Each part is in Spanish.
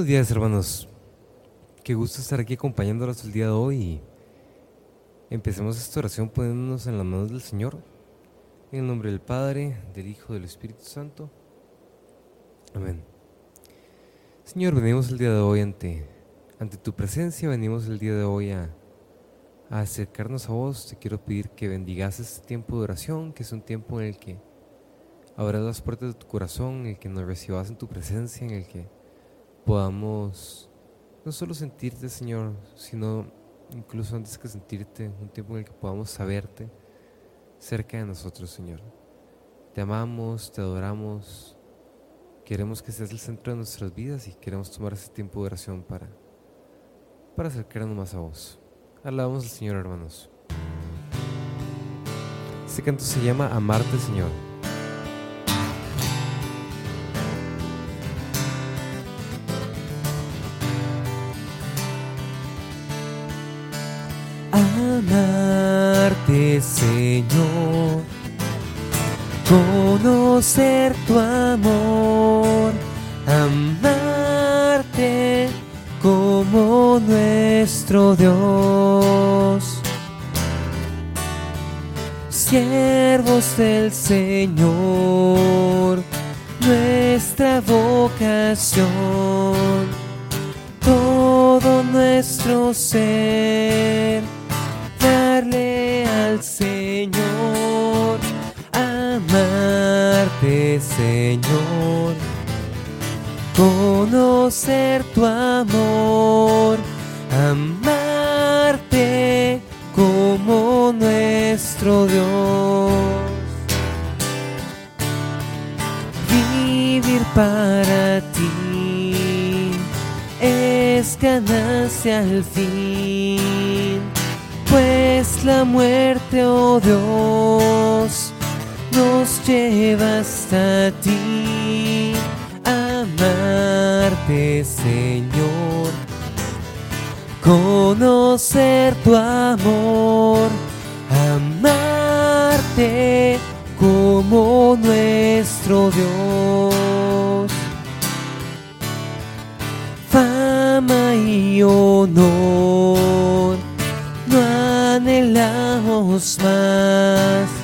Buenos días, hermanos. Qué gusto estar aquí acompañándolos el día de hoy. Empecemos esta oración poniéndonos en las manos del Señor. En el nombre del Padre, del Hijo, del Espíritu Santo. Amén. Señor, venimos el día de hoy ante, ante tu presencia, venimos el día de hoy a, a acercarnos a vos. Te quiero pedir que bendigas este tiempo de oración, que es un tiempo en el que abras las puertas de tu corazón, en el que nos recibas en tu presencia, en el que podamos no solo sentirte, Señor, sino incluso antes que sentirte, un tiempo en el que podamos saberte cerca de nosotros, Señor. Te amamos, te adoramos, queremos que seas el centro de nuestras vidas y queremos tomar ese tiempo de oración para, para acercarnos más a vos. Alabamos al Señor, hermanos. Este canto se llama Amarte, Señor. Señor, conocer tu amor, amarte como nuestro Dios. Siervos del Señor, nuestra vocación, todo nuestro ser Señor, conocer tu amor, amarte como nuestro Dios. Vivir para ti es ganancia al fin pues la muerte, oh Dios, nos lleva hasta ti, amarte, Señor, conocer tu amor, amarte como nuestro Dios. Fama y honor. No anhelamos más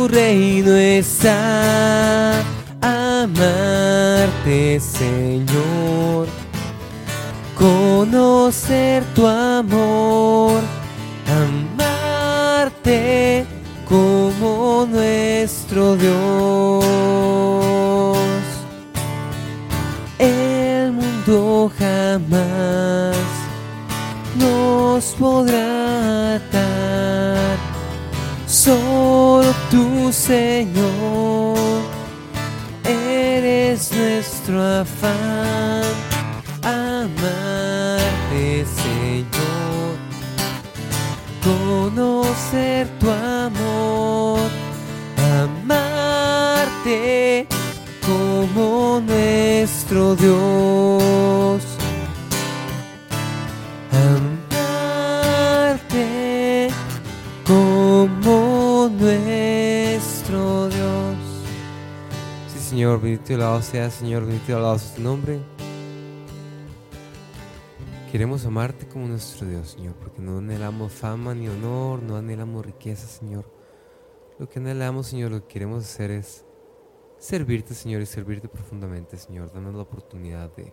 tu reino está amarte, Señor, conocer tu amor, amarte como nuestro Dios. El mundo jamás nos podrá tu Señor eres nuestro afán, amarte Señor, conocer tu amor, amarte como nuestro Dios. Señor, bendito y alabado sea, Señor, bendito y alabado sea tu nombre. Queremos amarte como nuestro Dios, Señor, porque no anhelamos fama ni honor, no anhelamos riqueza, Señor. Lo que anhelamos, Señor, lo que queremos hacer es servirte, Señor, y servirte profundamente, Señor. Danos la oportunidad de,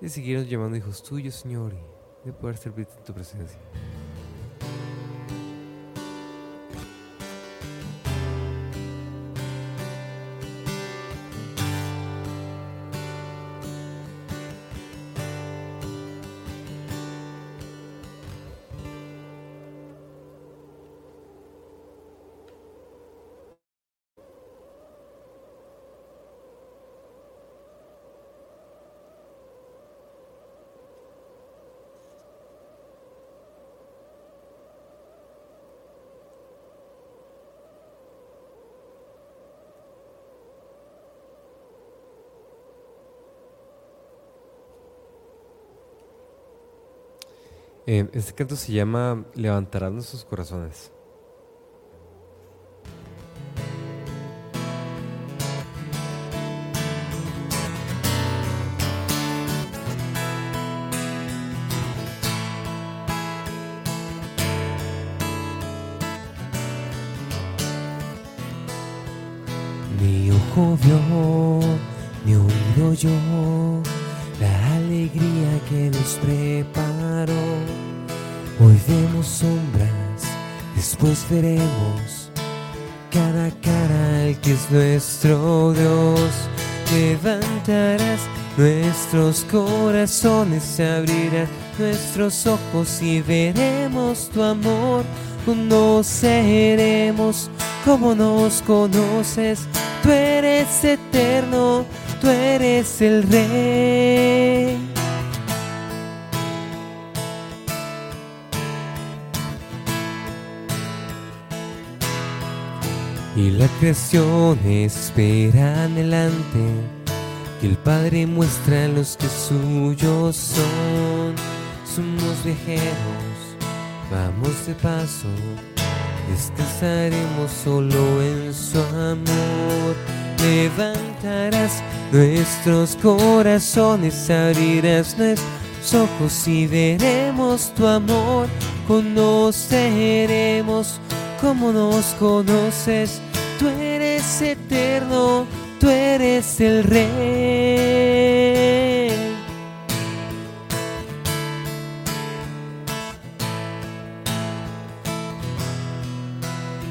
de seguirnos llamando hijos tuyos, Señor, y de poder servirte en tu presencia. Este canto se llama Levantarán nuestros corazones. Después veremos cara a cara al que es nuestro Dios. Levantarás nuestros corazones, se abrirán nuestros ojos y veremos tu amor. Conoceremos como nos conoces. Tú eres eterno, tú eres el rey. Y la creación espera adelante que el Padre muestra a los que suyos son. Somos viajeros, vamos de paso, descansaremos solo en su amor. Levantarás nuestros corazones, abrirás nuestros ojos y veremos tu amor. Conoceremos como nos conoces, tú eres eterno tú eres el rey.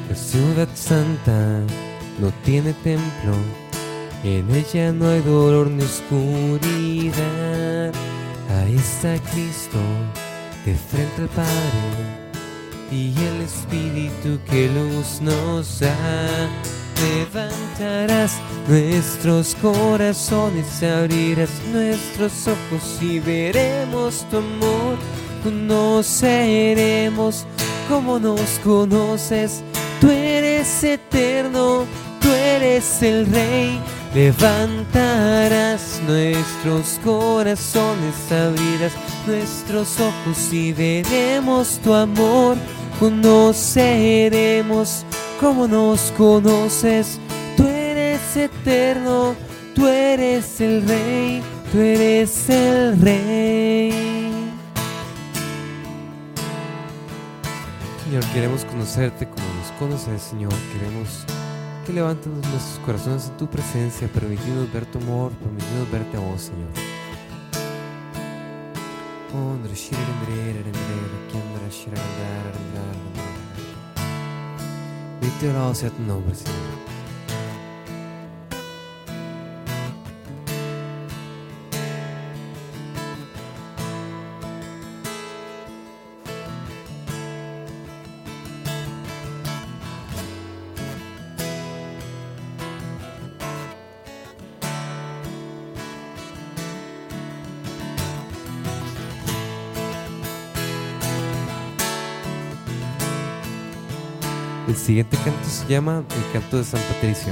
La ciudad santa no tiene templo, en ella no hay dolor ni oscuridad. Ahí está Cristo de frente al Padre y el Espíritu que luz nos da levantarás nuestros corazones, abrirás nuestros ojos y veremos tu amor. Conoceremos como nos conoces. Tú eres eterno, tú eres el Rey. Levantarás nuestros corazones, abrirás nuestros ojos y veremos tu amor. Conoceremos como nos conoces. Tú eres eterno, tú eres el rey, tú eres el rey. Señor, queremos conocerte como nos conoces, Señor. Queremos que levantes nuestros corazones en tu presencia, permitirnos ver tu amor, permitirnos verte a vos, Señor. Bendito sea tu nombre, Señor. El siguiente canto se llama El canto de San Patricio.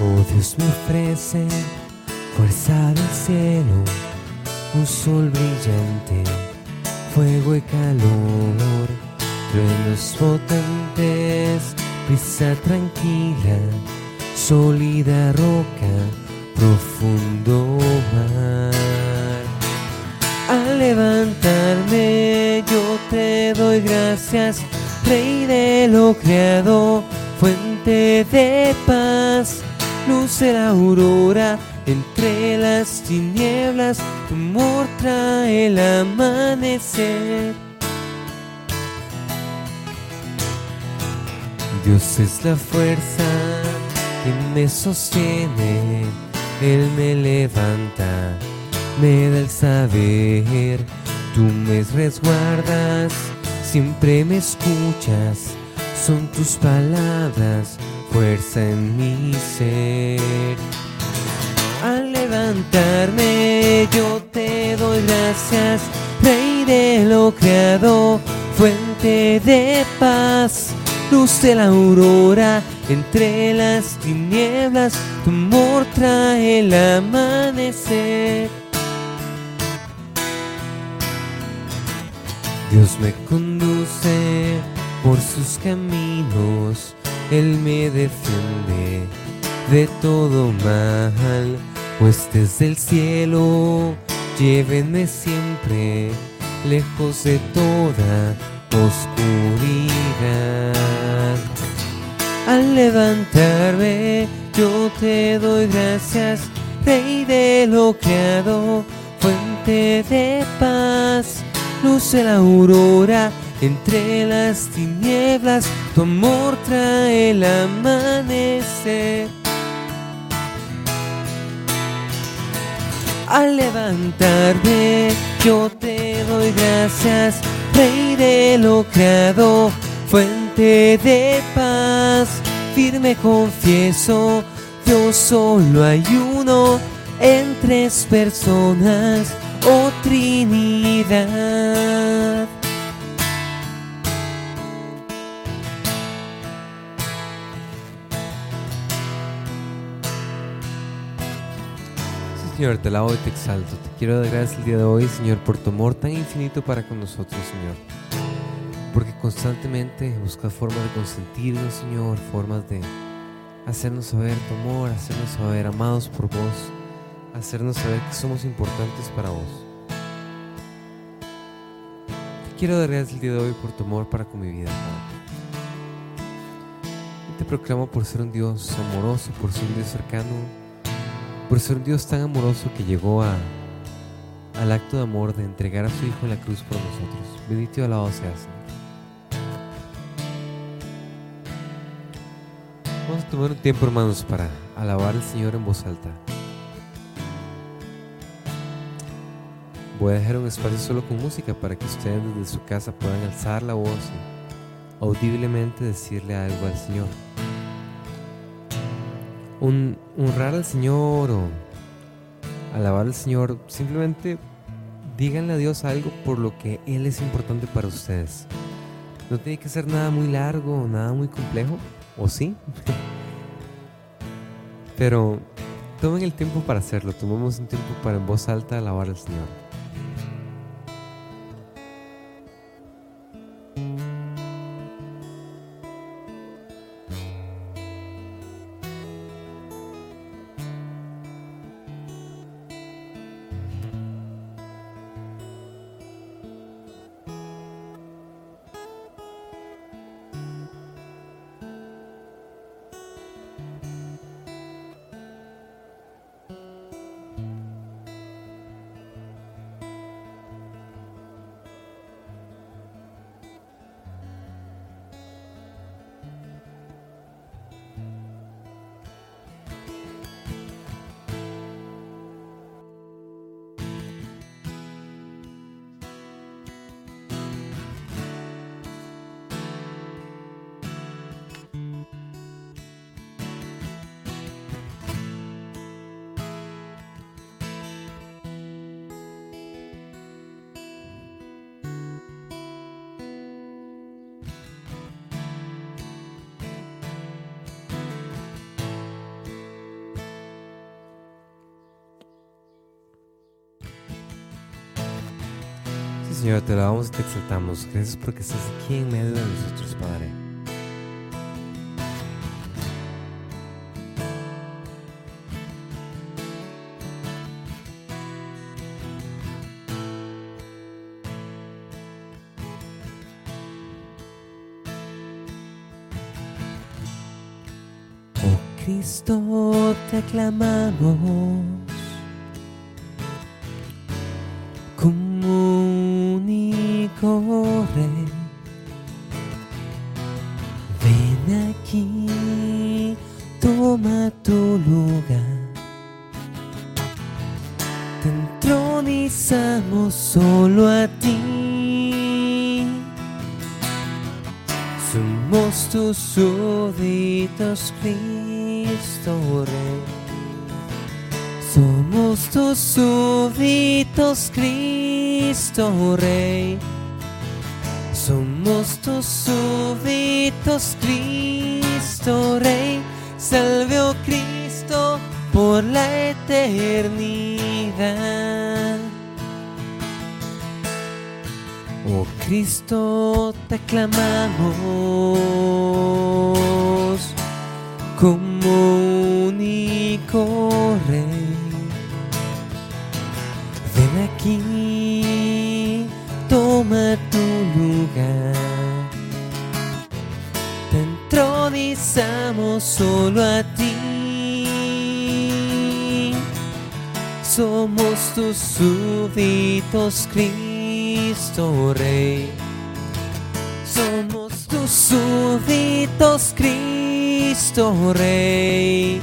Oh Dios me ofrece fuerza del cielo, un sol brillante, fuego y calor, truenos potentes, brisa tranquila sólida roca, profundo mar. Al levantarme yo te doy gracias, Rey de lo creado, fuente de paz, luz de la aurora entre las tinieblas, tu amor trae el amanecer. Dios es la fuerza que me sostiene, Él me levanta, me da el saber, tú me resguardas, siempre me escuchas, son tus palabras, fuerza en mi ser. Al levantarme yo te doy gracias, Rey de lo creado, fuente de paz, luz de la aurora entre las tinieblas, tu amor trae el amanecer. Dios me conduce por sus caminos, Él me defiende de todo mal, pues desde el cielo llévenme siempre lejos de toda oscuridad. Al levantarme yo te doy gracias, Rey de lo creado, fuente de paz, luz de la aurora entre las tinieblas, tu amor trae el amanecer. Al levantarme yo te doy gracias, Rey de lo fuente de paz, firme confieso, Dios solo hay uno en tres personas, oh Trinidad. Señor, te alabo y te exalto. Te quiero dar gracias el día de hoy, Señor, por tu amor tan infinito para con nosotros, Señor. Porque constantemente buscas formas de consentirnos, Señor, formas de hacernos saber tu amor, hacernos saber amados por vos, hacernos saber que somos importantes para vos. Te quiero dar gracias el día de hoy por tu amor para con mi vida, Padre. Y te proclamo por ser un Dios amoroso, por ser un Dios cercano, por ser un Dios tan amoroso que llegó a, al acto de amor de entregar a su Hijo en la cruz por nosotros. Bendito y alabado sea, Señor. Vamos a tomar un tiempo, hermanos, para alabar al Señor en voz alta. Voy a dejar un espacio solo con música para que ustedes desde su casa puedan alzar la voz y audiblemente decirle algo al Señor un, honrar al Señor o alabar al Señor, simplemente díganle a Dios algo por lo que Él es importante para ustedes. No tiene que ser nada muy largo, nada muy complejo, ¿o sí? Pero tomen el tiempo para hacerlo, tomemos un tiempo para en voz alta alabar al Señor. Señor, te alabamos y te exaltamos. Gracias porque estás aquí en medio de nosotros, Padre. Oh Cristo, te aclamamos súbditos, Cristo Rey. Somos tus súbditos, Cristo Rey. Somos tus súbditos, Cristo Rey. Salve, oh Cristo, por la eternidad. Oh Cristo, te clamamos súbditos, Cristo Rey. Somos tus súbditos, Cristo Rey.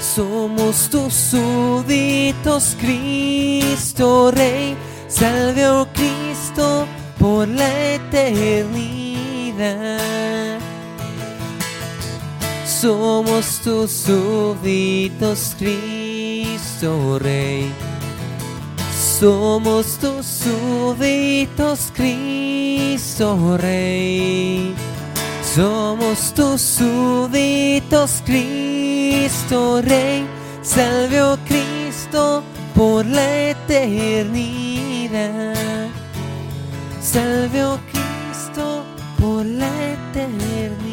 Somos tus súbditos, Cristo Rey. Salve, oh Cristo, por la eternidad. Somos tus súbditos, Cristo Rey. Somos tus súbditos, Cristo Rey. Somos tus súbditos, Cristo Rey. Salve, oh Cristo, por la eternidad. Salve, oh Cristo, por la eternidad.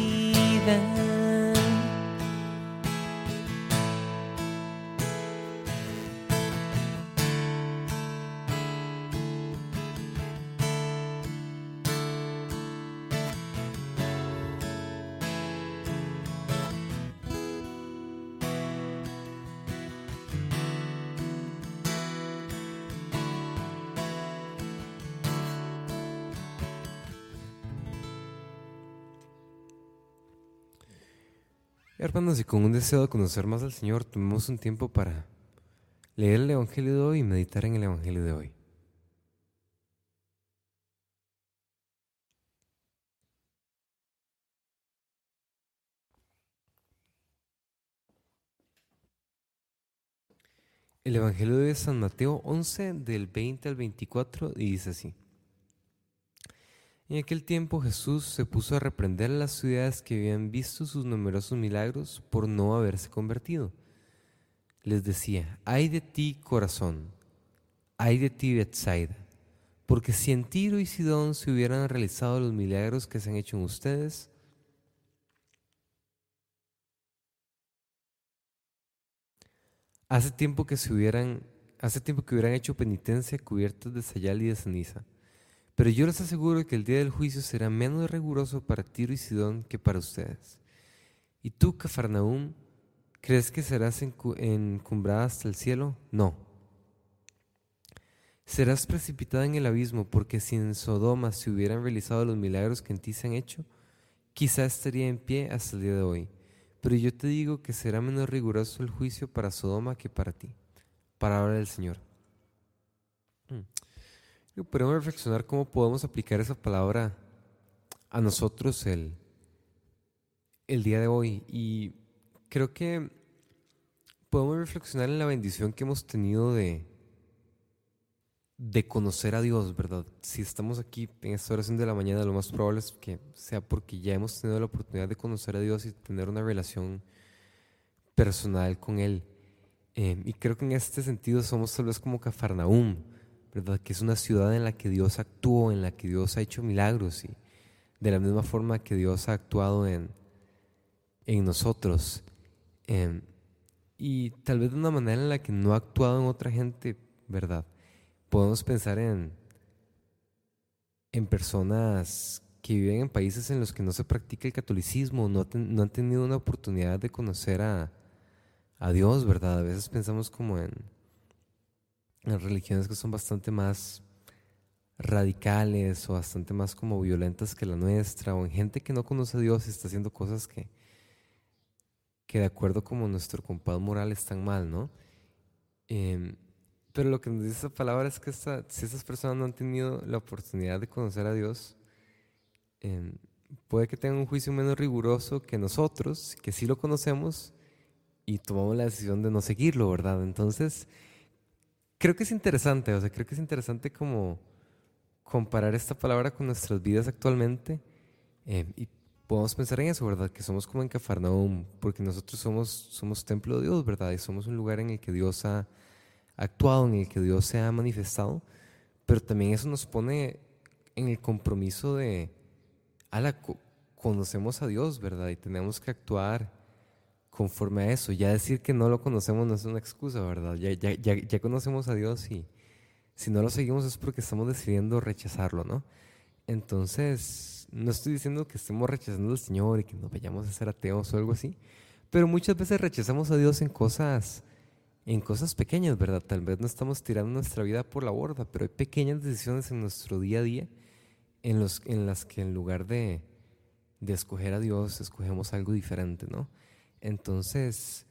Y con un deseo de conocer más al Señor, tomemos un tiempo para leer el Evangelio de hoy y meditar en el Evangelio de hoy. El Evangelio de San Mateo 11 del 20 al 24 y dice así. En aquel tiempo Jesús se puso a reprender a las ciudades que habían visto sus numerosos milagros por no haberse convertido. Les decía, ay de ti corazón, ay de ti Bethsaida, porque si en Tiro y Sidón se hubieran realizado los milagros que se han hecho en ustedes, hace tiempo que se hubieran, hace tiempo que hubieran hecho penitencia cubiertos de sayal y de ceniza. Pero yo les aseguro que el día del juicio será menos riguroso para Tiro y Sidón que para ustedes. ¿Y tú, Cafarnaúm, crees que serás encumbrada hasta el cielo? No. Serás precipitada en el abismo, porque si en Sodoma se hubieran realizado los milagros que en ti se han hecho, quizá estaría en pie hasta el día de hoy. Pero yo te digo que será menos riguroso el juicio para Sodoma que para ti. Palabra del Señor. Podemos reflexionar cómo podemos aplicar esa palabra a nosotros el, el día de hoy. Y creo que podemos reflexionar en la bendición que hemos tenido de, de conocer a Dios, ¿verdad? Si estamos aquí en esta oración de la mañana, lo más probable es que sea porque ya hemos tenido la oportunidad de conocer a Dios y tener una relación personal con Él. Eh, y creo que en este sentido somos tal vez como Cafarnaúm que es una ciudad en la que Dios actuó, en la que Dios ha hecho milagros y de la misma forma que Dios ha actuado en, en nosotros. Em, y tal vez de una manera en la que no ha actuado en otra gente, ¿verdad? Podemos pensar en, en personas que viven en países en los que no se practica el catolicismo, no, no han tenido una oportunidad de conocer a, a Dios, ¿verdad? A veces pensamos como en religiones que son bastante más radicales o bastante más como violentas que la nuestra, o en gente que no conoce a Dios y está haciendo cosas que, que de acuerdo como nuestro compás moral están mal, ¿no? Em, pero lo que nos dice esa palabra es que si esas personas no han tenido la oportunidad de conocer a Dios, em, puede que tengan un juicio menos riguroso que nosotros, que sí lo conocemos y tomamos la decisión de no seguirlo, ¿verdad? Entonces, creo que es interesante, o sea, creo que es interesante como comparar esta palabra con nuestras vidas actualmente eh, y podemos pensar en eso, ¿verdad? Que somos como en Cafarnaum, porque nosotros somos, somos templo de Dios, ¿verdad? Y somos un lugar en el que Dios ha actuado, en el que Dios se ha manifestado, pero también eso nos pone en el compromiso de, la conocemos a Dios, ¿verdad? Y tenemos que actuar conforme a eso. Ya decir que no lo conocemos no es una excusa, ¿verdad? Ya, ya, ya, conocemos a Dios y si no lo seguimos es porque estamos decidiendo rechazarlo, ¿no? Entonces, no estoy diciendo que estemos rechazando al Señor y que nos vayamos a ser ateos o algo así, pero muchas veces rechazamos a Dios en cosas, en cosas pequeñas, ¿verdad? Tal vez no estamos tirando nuestra vida por la borda, pero hay pequeñas decisiones en nuestro día a día en, los, en las que en lugar de, de escoger a Dios, escogemos algo diferente, ¿no? Entonces,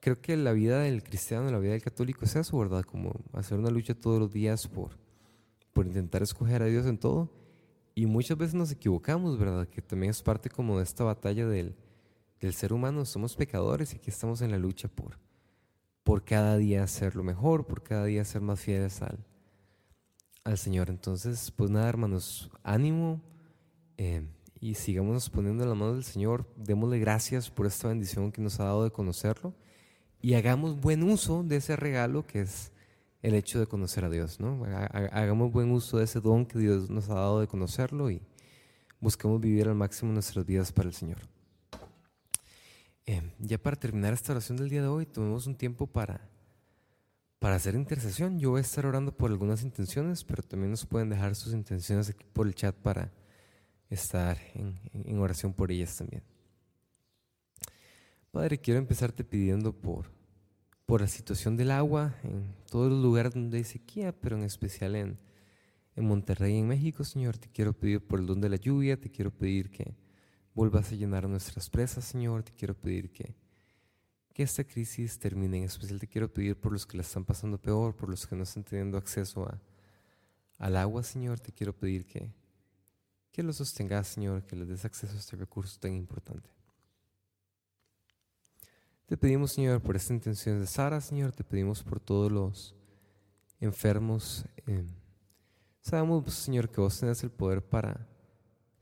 creo que la vida del cristiano, la vida del católico es eso, ¿verdad? Como hacer una lucha todos los días por, por intentar escoger a Dios en todo. Y muchas veces nos equivocamos, ¿verdad? Que también es parte como de esta batalla del, del ser humano. Somos pecadores y aquí estamos en la lucha por, por cada día hacer lo mejor, por cada día ser más fieles al, al Señor. Entonces, pues nada, hermanos, ánimo eh, y sigamos poniendo en la mano del Señor. Démosle gracias por esta bendición que nos ha dado de conocerlo y hagamos buen uso de ese regalo que es el hecho de conocer a Dios, ¿no? Hagamos buen uso de ese don que Dios nos ha dado de conocerlo y busquemos vivir al máximo nuestras vidas para el Señor. Eh, ya para terminar esta oración del día de hoy, tomemos un tiempo para, para hacer intercesión. Yo voy a estar orando por algunas intenciones, pero también nos pueden dejar sus intenciones aquí por el chat para estar en, oración por ellas también. Padre, quiero empezarte pidiendo por por la situación del agua en todos los lugares donde hay sequía, pero en especial en, en Monterrey, en México, Señor. Te quiero pedir por el don de la lluvia, te quiero pedir que vuelvas a llenar nuestras presas, Señor. Te quiero pedir que, que esta crisis termine. En especial te quiero pedir por los que la están pasando peor, por los que no están teniendo acceso a, al agua, Señor. Te quiero pedir que, que los sostengas, Señor, que les des acceso a este recurso tan importante. Te pedimos, Señor, por esta intención de Sara, Señor, te pedimos por todos los enfermos. Eh, sabemos, Señor, que vos tenés el poder para,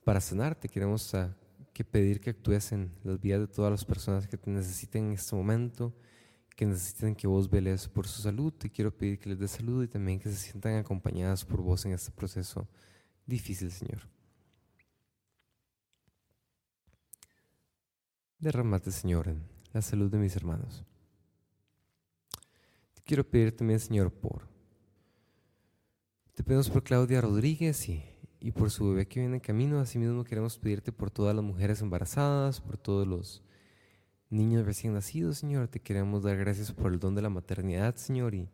para sanarte. Queremos ah, que pedir que actúes en las vidas de todas las personas que te necesiten en este momento, que necesiten que vos veles por su salud. Te quiero pedir que les des salud y también que se sientan acompañadas por vos en este proceso difícil, Señor. Derramate, Señor, en la salud de mis hermanos. Te quiero pedir también, Señor, por... Te pedimos por Claudia Rodríguez y, y por su bebé que viene en camino. Asimismo queremos pedirte por todas las mujeres embarazadas, por todos los niños recién nacidos, Señor. Te queremos dar gracias por el don de la maternidad, Señor. Y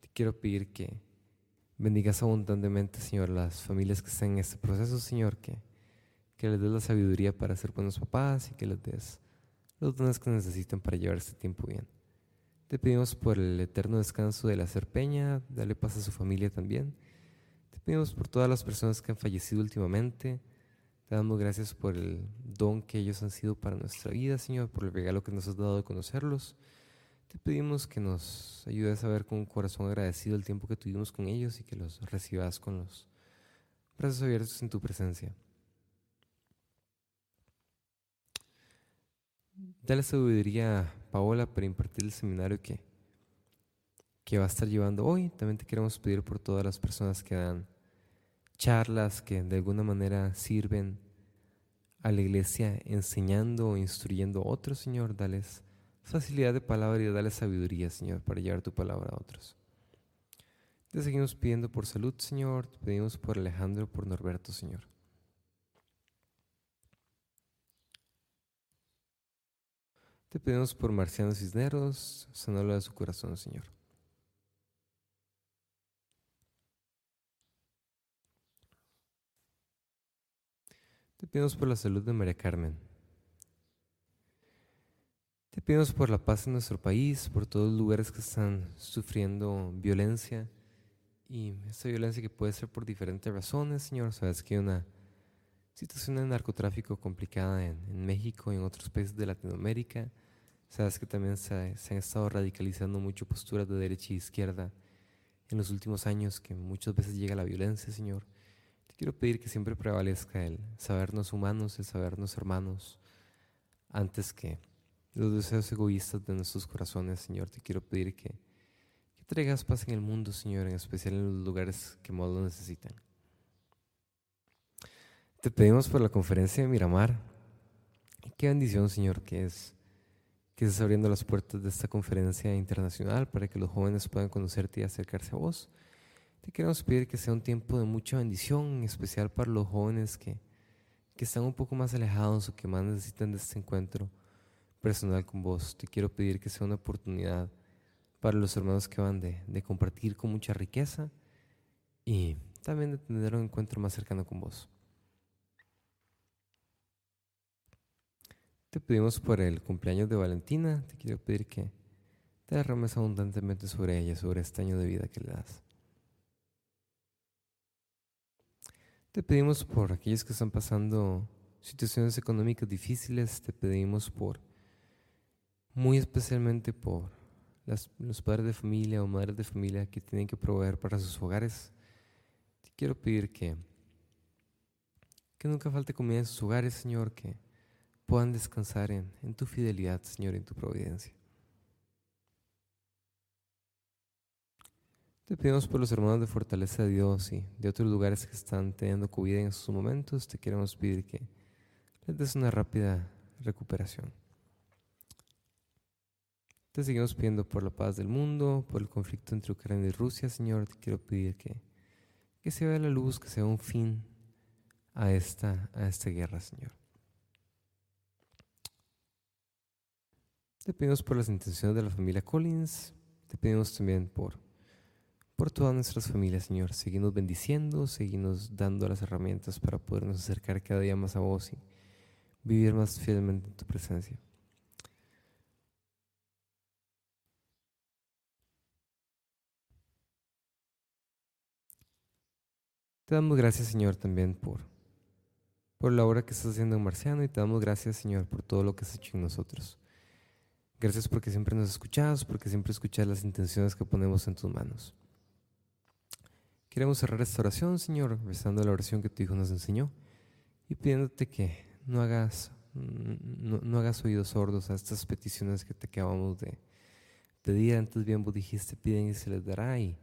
te quiero pedir que bendigas abundantemente, Señor, las familias que están en este proceso, Señor. Que, que les des la sabiduría para ser buenos papás y que les des los dones que necesitan para llevar este tiempo bien. Te pedimos por el eterno descanso de la Serpeña, dale paz a su familia también. Te pedimos por todas las personas que han fallecido últimamente. Te damos gracias por el don que ellos han sido para nuestra vida, Señor, por el regalo que nos has dado de conocerlos. Te pedimos que nos ayudes a ver con un corazón agradecido el tiempo que tuvimos con ellos y que los recibas con los brazos abiertos en tu presencia. Dale sabiduría a Paola para impartir el seminario que, que va a estar llevando hoy. También te queremos pedir por todas las personas que dan charlas, que de alguna manera sirven a la iglesia enseñando o instruyendo a otros, Señor. Dales facilidad de palabra y dale sabiduría, Señor, para llevar tu palabra a otros. Te seguimos pidiendo por salud, Señor. Te pedimos por Alejandro, por Norberto, Señor. Te pedimos por Marciano Cisneros, sanalo de su corazón, Señor. Te pedimos por la salud de María Carmen. Te pedimos por la paz en nuestro país, por todos los lugares que están sufriendo violencia y esta violencia que puede ser por diferentes razones, Señor. Sabes que hay una situación de narcotráfico complicada en, en México y en otros países de Latinoamérica. Sabes que también se, han estado radicalizando mucho posturas de derecha e izquierda en los últimos años, que muchas veces llega la violencia, Señor. Te quiero pedir que siempre prevalezca el sabernos humanos, el sabernos hermanos, antes que los deseos egoístas de nuestros corazones, Señor. Te quiero pedir que, que traigas paz en el mundo, Señor, en especial en los lugares que más lo necesitan. Te pedimos por la conferencia de Miramar. Qué bendición, Señor, que es que estás abriendo las puertas de esta conferencia internacional para que los jóvenes puedan conocerte y acercarse a vos. Te queremos pedir que sea un tiempo de mucha bendición, en especial para los jóvenes que, que están un poco más alejados o que más necesitan de este encuentro personal con vos. Te quiero pedir que sea una oportunidad para los hermanos que van de, de compartir con mucha riqueza y también de tener un encuentro más cercano con vos. Te pedimos por el cumpleaños de Valentina, te quiero pedir que te derrames abundantemente sobre ella, sobre este año de vida que le das. Te pedimos por aquellos que están pasando situaciones económicas difíciles, te pedimos por, muy especialmente por los padres de familia o madres de familia que tienen que proveer para sus hogares. Te quiero pedir que, que nunca falte comida en sus hogares, Señor, que puedan descansar en, en tu fidelidad, Señor, en tu providencia. Te pedimos por los hermanos de Fortaleza de Dios y de otros lugares que están teniendo COVID en estos momentos. Te queremos pedir que les des una rápida recuperación. Te seguimos pidiendo por la paz del mundo, por el conflicto entre Ucrania y Rusia, Señor. Te quiero pedir que, que se vea la luz, que sea un fin a esta, a esta guerra, Señor. Te pedimos por las intenciones de la familia Collins. Te pedimos también por, por todas nuestras familias, Señor. Seguimos bendiciendo, seguimos dando las herramientas para podernos acercar cada día más a vos y vivir más fielmente en tu presencia. Te damos gracias, Señor, también por, por la obra que estás haciendo en Marciano y te damos gracias, Señor, por todo lo que has hecho en nosotros. Gracias porque siempre nos escuchas, porque siempre escuchas las intenciones que ponemos en tus manos. Queremos cerrar esta oración, Señor, rezando la oración que tu Hijo nos enseñó y pidiéndote que no hagas, no, hagas oídos sordos a estas peticiones que te acabamos de pedir. Antes bien vos dijiste, piden y se les dará y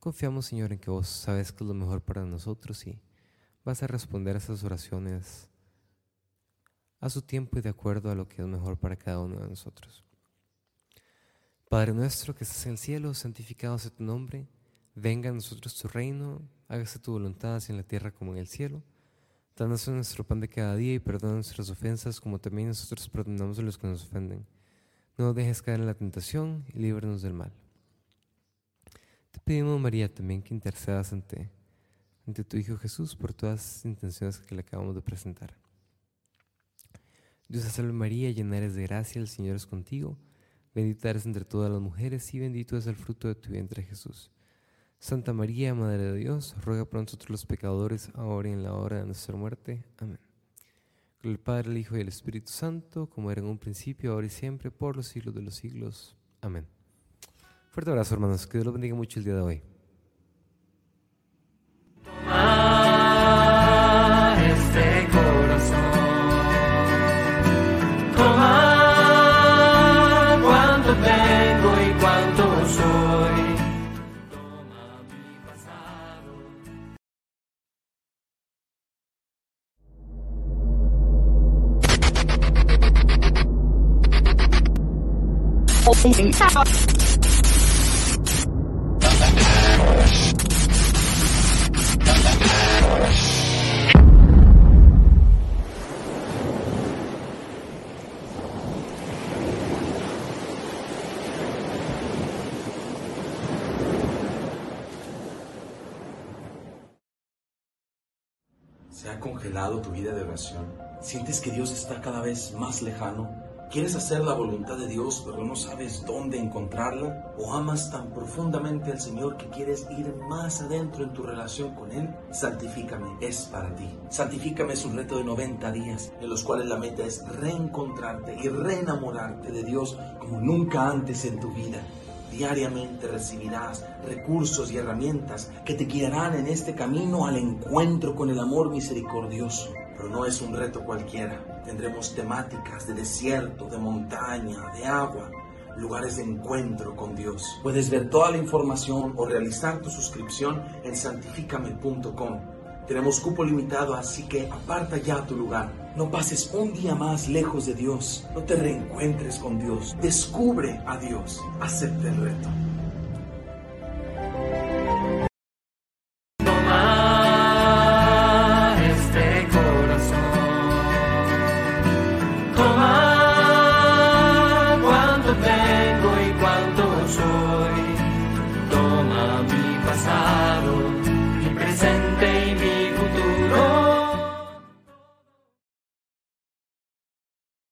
confiamos, Señor, en que vos sabes que es lo mejor para nosotros y vas a responder a esas oraciones a su tiempo y de acuerdo a lo que es mejor para cada uno de nosotros. Padre nuestro que estás en el cielo, santificado sea tu nombre, venga a nosotros tu reino, hágase tu voluntad así en la tierra como en el cielo. Danos nuestro pan de cada día y perdona nuestras ofensas como también nosotros perdonamos a los que nos ofenden. No nos dejes caer en la tentación y líbranos del mal. Te pedimos, María, también que intercedas ante, ante tu Hijo Jesús por todas las intenciones que le acabamos de presentar. Dios te salve María, llena eres de gracia, el Señor es contigo. Bendita eres entre todas las mujeres y bendito es el fruto de tu vientre Jesús. Santa María, Madre de Dios, ruega por nosotros los pecadores, ahora y en la hora de nuestra muerte. Amén. Con el Padre, el Hijo y el Espíritu Santo, como era en un principio, ahora y siempre, por los siglos de los siglos. Amén. Fuerte abrazo, hermanos. Que Dios los bendiga mucho el día de hoy. ¿Se ha congelado tu vida de oración? ¿Sientes que Dios está cada vez más lejano? ¿Quieres hacer la voluntad de Dios pero no sabes dónde encontrarla? ¿O amas tan profundamente al Señor que quieres ir más adentro en tu relación con Él? Santifícame es para ti. Santifícame es un reto de 90 días en los cuales la meta es reencontrarte y reenamorarte de Dios como nunca antes en tu vida. Diariamente recibirás recursos y herramientas que te guiarán en este camino al encuentro con el amor misericordioso. Pero no es un reto cualquiera Tendremos temáticas de desierto, de montaña, de agua, lugares de encuentro con Dios. Puedes ver toda la información o realizar tu suscripción en santificame.com. Tenemos cupo limitado, así que aparta ya tu lugar. No pases un día más lejos de Dios. No te reencuentres con Dios. Descubre a Dios. Acepta el reto.